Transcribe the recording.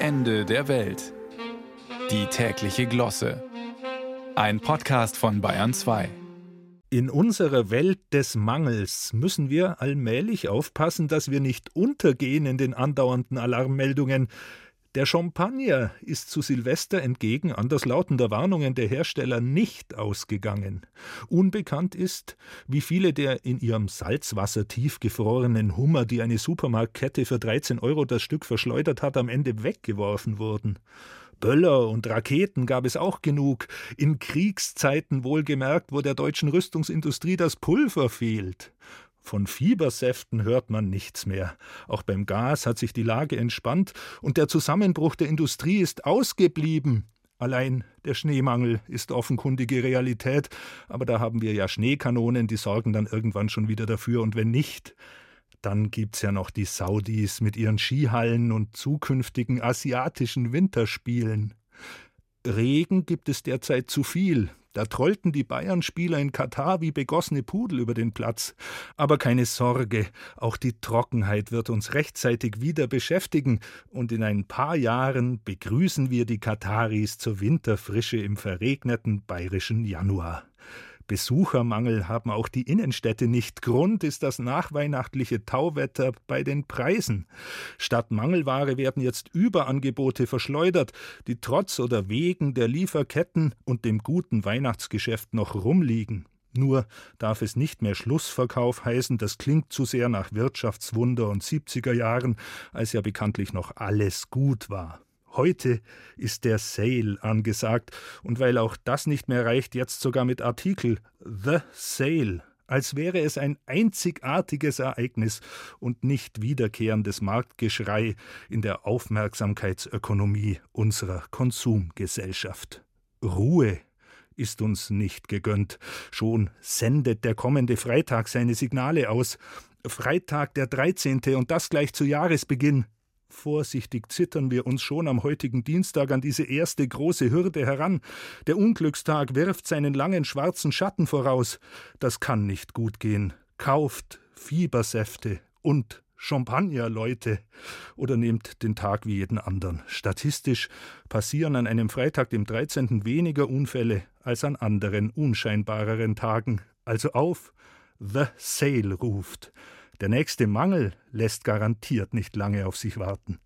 Ende der Welt. Die tägliche Glosse. Ein Podcast von Bayern 2. In unserer Welt des Mangels müssen wir allmählich aufpassen, dass wir nicht untergehen in den andauernden Alarmmeldungen. Der Champagner ist zu Silvester entgegen anderslautender Warnungen der Hersteller nicht ausgegangen. Unbekannt ist, wie viele der in ihrem Salzwasser tiefgefrorenen Hummer, die eine Supermarktkette für 13 Euro das Stück verschleudert hat, am Ende weggeworfen wurden. Böller und Raketen gab es auch genug, in Kriegszeiten wohlgemerkt, wo der deutschen Rüstungsindustrie das Pulver fehlt. Von Fiebersäften hört man nichts mehr. Auch beim Gas hat sich die Lage entspannt und der Zusammenbruch der Industrie ist ausgeblieben. Allein der Schneemangel ist offenkundige Realität, aber da haben wir ja Schneekanonen, die sorgen dann irgendwann schon wieder dafür, und wenn nicht, dann gibt's ja noch die Saudis mit ihren Skihallen und zukünftigen asiatischen Winterspielen. Regen gibt es derzeit zu viel, da trollten die Bayern-Spieler in Katar wie begossene Pudel über den Platz. Aber keine Sorge, auch die Trockenheit wird uns rechtzeitig wieder beschäftigen, und in ein paar Jahren begrüßen wir die Kataris zur Winterfrische im verregneten bayerischen Januar. Besuchermangel haben auch die Innenstädte nicht. Grund ist das nachweihnachtliche Tauwetter bei den Preisen. Statt Mangelware werden jetzt Überangebote verschleudert, die trotz oder wegen der Lieferketten und dem guten Weihnachtsgeschäft noch rumliegen. Nur darf es nicht mehr Schlussverkauf heißen, das klingt zu sehr nach Wirtschaftswunder und 70er Jahren, als ja bekanntlich noch alles gut war. Heute ist der Sale angesagt und weil auch das nicht mehr reicht, jetzt sogar mit Artikel The Sale, als wäre es ein einzigartiges Ereignis und nicht wiederkehrendes Marktgeschrei in der Aufmerksamkeitsökonomie unserer Konsumgesellschaft. Ruhe ist uns nicht gegönnt. Schon sendet der kommende Freitag seine Signale aus. Freitag der 13. und das gleich zu Jahresbeginn. Vorsichtig zittern wir uns schon am heutigen Dienstag an diese erste große Hürde heran. Der Unglückstag wirft seinen langen schwarzen Schatten voraus. Das kann nicht gut gehen. Kauft Fiebersäfte und Champagner, Leute, oder nehmt den Tag wie jeden anderen. Statistisch passieren an einem Freitag, dem 13. weniger Unfälle als an anderen, unscheinbareren Tagen. Also auf, The Sale ruft. Der nächste Mangel lässt garantiert nicht lange auf sich warten.